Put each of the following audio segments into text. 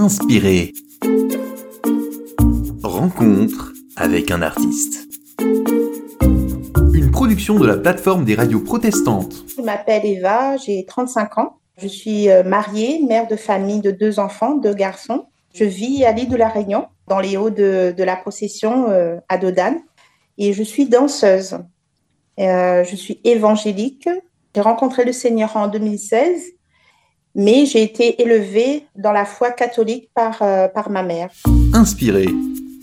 Inspiré. Rencontre avec un artiste. Une production de la plateforme des radios protestantes. Je m'appelle Eva, j'ai 35 ans. Je suis euh, mariée, mère de famille de deux enfants, deux garçons. Je vis à l'île de la Réunion, dans les hauts de, la procession euh, à Dodane. Et je suis danseuse. Euh, je suis évangélique. J'ai rencontré le Seigneur en 2016 mais j'ai été élevée dans la foi catholique par, euh, par ma mère. Inspirée.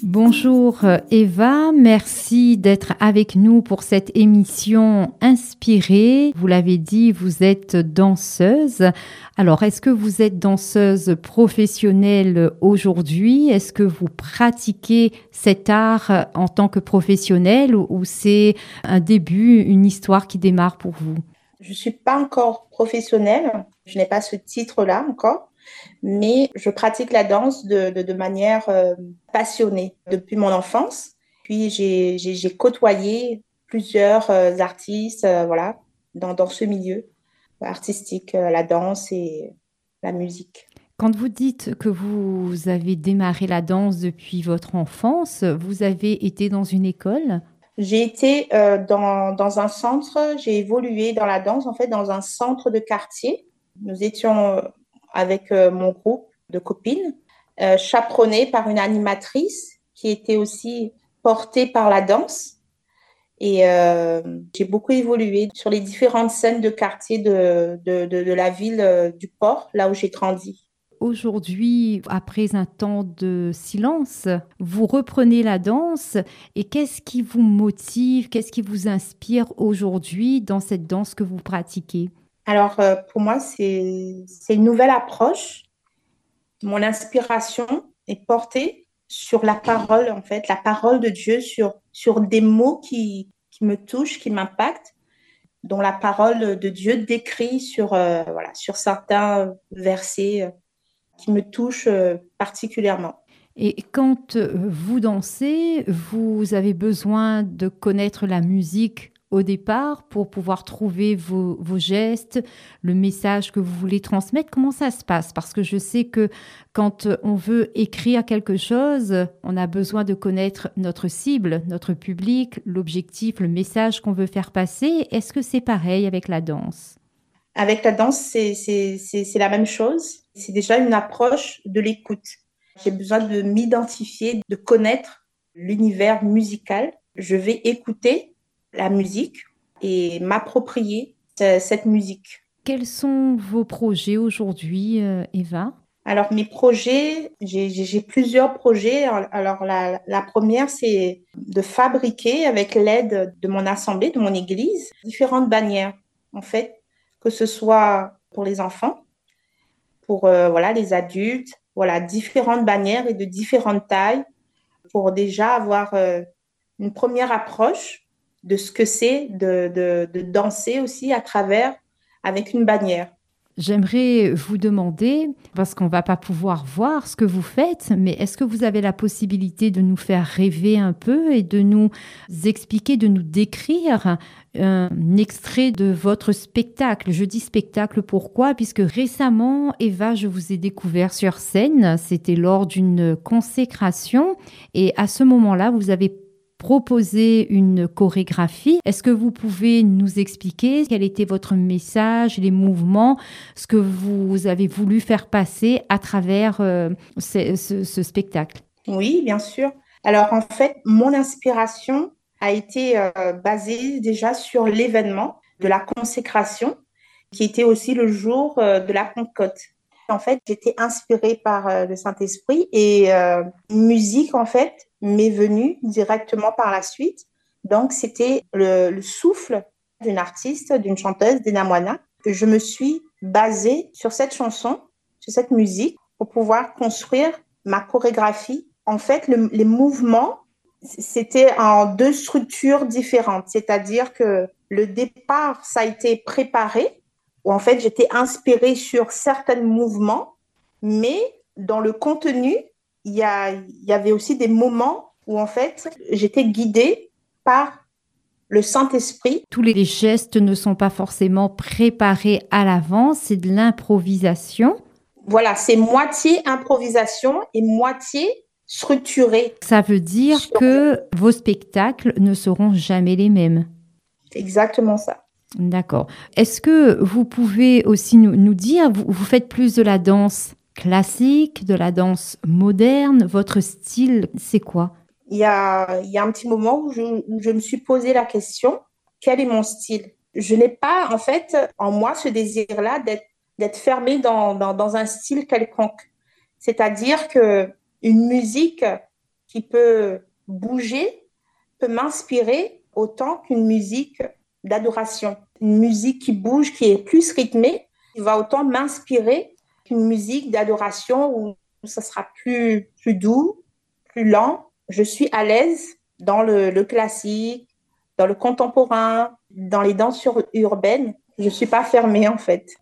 Bonjour Eva, merci d'être avec nous pour cette émission inspirée. Vous l'avez dit, vous êtes danseuse. Alors, est-ce que vous êtes danseuse professionnelle aujourd'hui? Est-ce que vous pratiquez cet art en tant que professionnelle ou c'est un début, une histoire qui démarre pour vous? Je ne suis pas encore professionnelle. Je n'ai pas ce titre-là encore, mais je pratique la danse de, manière euh, passionnée depuis mon enfance. Puis j'ai côtoyé plusieurs euh, artistes euh, voilà, dans, dans, ce milieu artistique, la danse et la musique. Quand vous dites que vous avez démarré la danse depuis votre enfance, vous avez été dans une école j'ai été dans, dans, un centre, j'ai évolué dans la danse, en fait, dans un centre de quartier nous étions euh, avec euh, mon groupe de copines, euh, par une animatrice qui était aussi portée par la danse. Et j'ai beaucoup évolué sur les différentes scènes de quartier de, de, de, la ville du port, là où j'ai grandi. Aujourd'hui, après un temps de silence, vous reprenez la danse et qu'est-ce qui vous motive, qu'est-ce qui vous inspire aujourd'hui dans cette danse que vous pratiquez? Alors, euh, pour moi, c'est une nouvelle approche. Mon inspiration est portée sur la parole, en fait, la parole de Dieu, sur, sur des mots qui, qui me touchent, qui m'impactent, dont la parole de Dieu décrit sur, euh, voilà, sur certains versets euh, qui me touchent particulièrement. Et quand vous dansez, vous avez besoin de connaître la musique au départ pour pouvoir trouver vos, gestes, le message que vous voulez transmettre? Comment ça se passe? Parce que je sais que quand on veut écrire quelque chose, on a besoin de connaître notre cible, notre public, l'objectif, le message qu'on veut faire passer. Est-ce que c'est pareil avec la danse? Avec la danse, c'est la même chose. C'est déjà une approche de l'écoute. J'ai besoin de m'identifier, de connaître l'univers musical. Je vais écouter la musique et m'approprier cette musique. Quels sont vos projets aujourd'hui, euh, Eva? Alors, mes projets, j'ai plusieurs projets. Alors, la, la première, c'est de fabriquer, avec l'aide de mon assemblée, de mon église, différentes bannières, en fait, que ce soit pour les enfants, pour euh, voilà, les adultes, voilà, différentes bannières et de différentes tailles, pour déjà avoir euh, une première approche de ce que c'est de, danser aussi à travers avec une bannière. J'aimerais vous demander, parce qu'on va pas pouvoir voir ce que vous faites, mais est-ce que vous avez la possibilité de nous faire rêver un peu et de nous expliquer, de nous décrire un extrait de votre spectacle. Je dis spectacle pourquoi? Puisque récemment, Eva, je vous ai découvert sur scène, c'était lors d'une consécration, et à ce moment-là, vous avez proposer une chorégraphie. Est-ce que vous pouvez nous expliquer quel était votre message, les mouvements, ce que vous avez voulu faire passer à travers euh, ce, spectacle? Oui, bien sûr. Alors en fait, mon inspiration a été euh, basée déjà sur l'événement de la consécration, qui était aussi le jour euh, de la Pentecôte. En fait, j'étais inspirée par le Saint-Esprit et musique, en fait, m'est venu directement par la suite. Donc, c'était le, souffle d'une artiste, d'une chanteuse, d'Enamwana. Je me suis basée sur cette chanson, sur cette musique, pour pouvoir construire ma chorégraphie. En fait, les mouvements, c'était en deux structures différentes. C'est-à-dire que le départ, ça a été préparé, où en fait, j'étais inspirée sur certains mouvements, mais dans le contenu, il y, y avait aussi des moments où en fait, j'étais guidée par le Saint-Esprit. Tous les gestes ne sont pas forcément préparés à l'avance, c'est de l'improvisation. Voilà, c'est moitié improvisation et moitié structuré. Ça veut dire que vos spectacles ne seront jamais les mêmes. Exactement ça. D'accord. Est-ce que vous pouvez aussi nous, dire, vous, faites plus de la danse classique, de la danse moderne? Votre style, c'est quoi? Il y, a, il y a un petit moment où je, où je me suis posé la question, quel est mon style? Je n'ai pas, en fait, en moi ce désir-là d'être d'être fermé dans, dans, dans, un style quelconque. C'est-à-dire que une musique qui peut bouger peut m'inspirer autant qu'une musique d'adoration. Une musique qui bouge, qui est plus rythmée, va autant m'inspirer qu'une musique d'adoration où ça sera plus, plus doux, plus lent. Je suis à l'aise dans le, le classique, dans le contemporain, dans les danses urbaines. Je ne suis pas fermée en fait.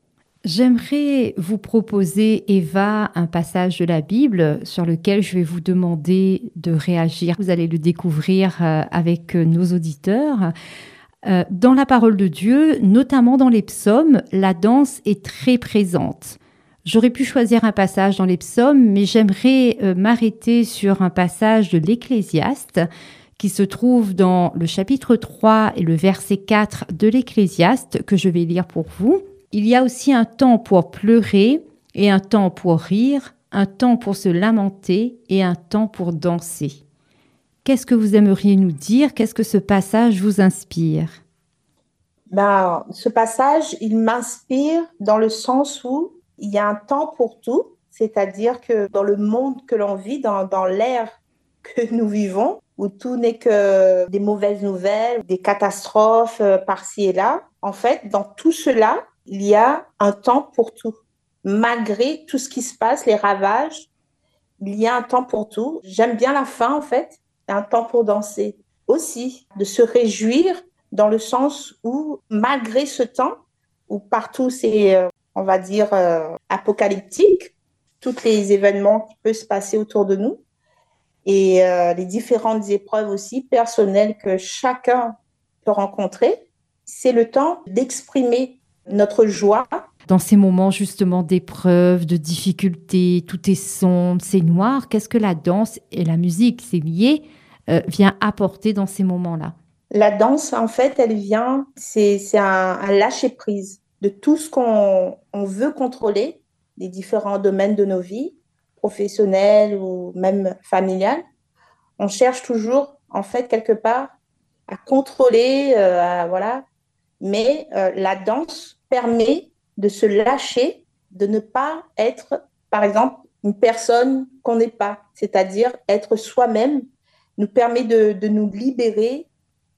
J'aimerais vous proposer, Eva, un passage de la Bible sur lequel je vais vous demander de réagir. Vous allez le découvrir euh, avec euh, nos auditeurs. Euh, dans la parole de Dieu, notamment dans les psaumes, la danse est très présente. J'aurais pu choisir un passage dans les psaumes, mais j'aimerais m'arrêter sur un passage de l'Ecclésiaste qui se trouve dans le chapitre 3 et le verset 4 de l'Ecclésiaste que je vais lire pour vous. Il y a aussi un temps pour pleurer et un temps pour rire, un temps pour se lamenter et un temps pour danser. Qu'est-ce que vous aimeriez nous dire? Qu'est-ce que ce passage vous inspire? Ben, Ce passage, il m'inspire dans le sens où il y a un temps pour tout, c'est-à-dire que dans le monde que l'on vit, dans, dans l'ère que nous vivons, où tout n'est que des mauvaises nouvelles, des catastrophes euh, par-ci et là, en fait, dans tout cela, il y a un temps pour tout. Malgré tout ce qui se passe, les ravages, il y a un temps pour tout. J'aime bien la fin, en fait, un temps pour danser aussi, de se réjouir dans le sens où, malgré ce temps, où partout c'est, euh, on va dire, euh, apocalyptique, tous les événements qui peuvent se passer autour de nous, et euh, les différentes épreuves aussi personnelles que chacun peut rencontrer, c'est le temps d'exprimer notre joie. Dans ces moments justement d'épreuve, de difficulté, tout est sombre, c'est noir, qu'est-ce que la danse et la musique, c'est lié, euh, vient apporter dans ces moments-là? La danse, en fait, elle vient, c'est un, un lâcher-prise de tout ce qu'on veut contrôler, des différents domaines de nos vies, professionnelles ou même familiales. On cherche toujours, en fait, quelque part, à contrôler, euh, voilà. Mais euh, la danse permet de se lâcher, de ne pas être, par exemple, une personne qu'on n'est pas, c'est-à-dire être soi-même, nous permet de, de, nous libérer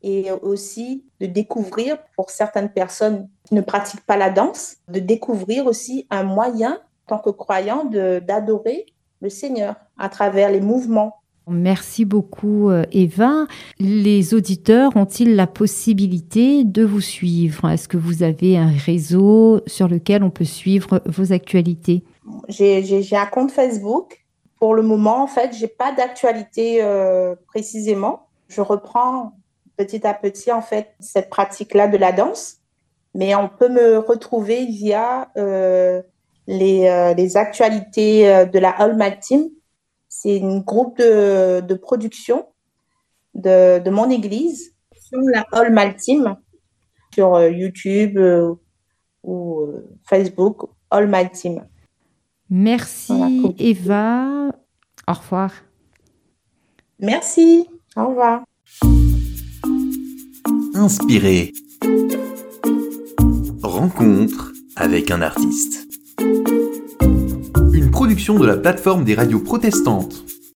et aussi de découvrir, pour certaines personnes qui ne pratiquent pas la danse, de découvrir aussi un moyen, en tant que croyant, d'adorer le Seigneur à travers les mouvements Merci beaucoup euh, Eva. Les auditeurs ont-ils la possibilité de vous suivre? Est-ce que vous avez un réseau sur lequel on peut suivre vos actualités? J'ai un compte Facebook. Pour le moment, en fait, j'ai pas d'actualité euh, précisément. Je reprends petit à petit en fait cette pratique-là de la danse, mais on peut me retrouver via euh, les, les, actualités de la All Team c'est un groupe de, de production de, de, mon église sur la All Team, sur YouTube euh, ou euh, Facebook, All Team. Merci Eva. Au revoir. Merci. Au revoir. Inspiré. Rencontre avec un artiste production de la plateforme des radios protestantes.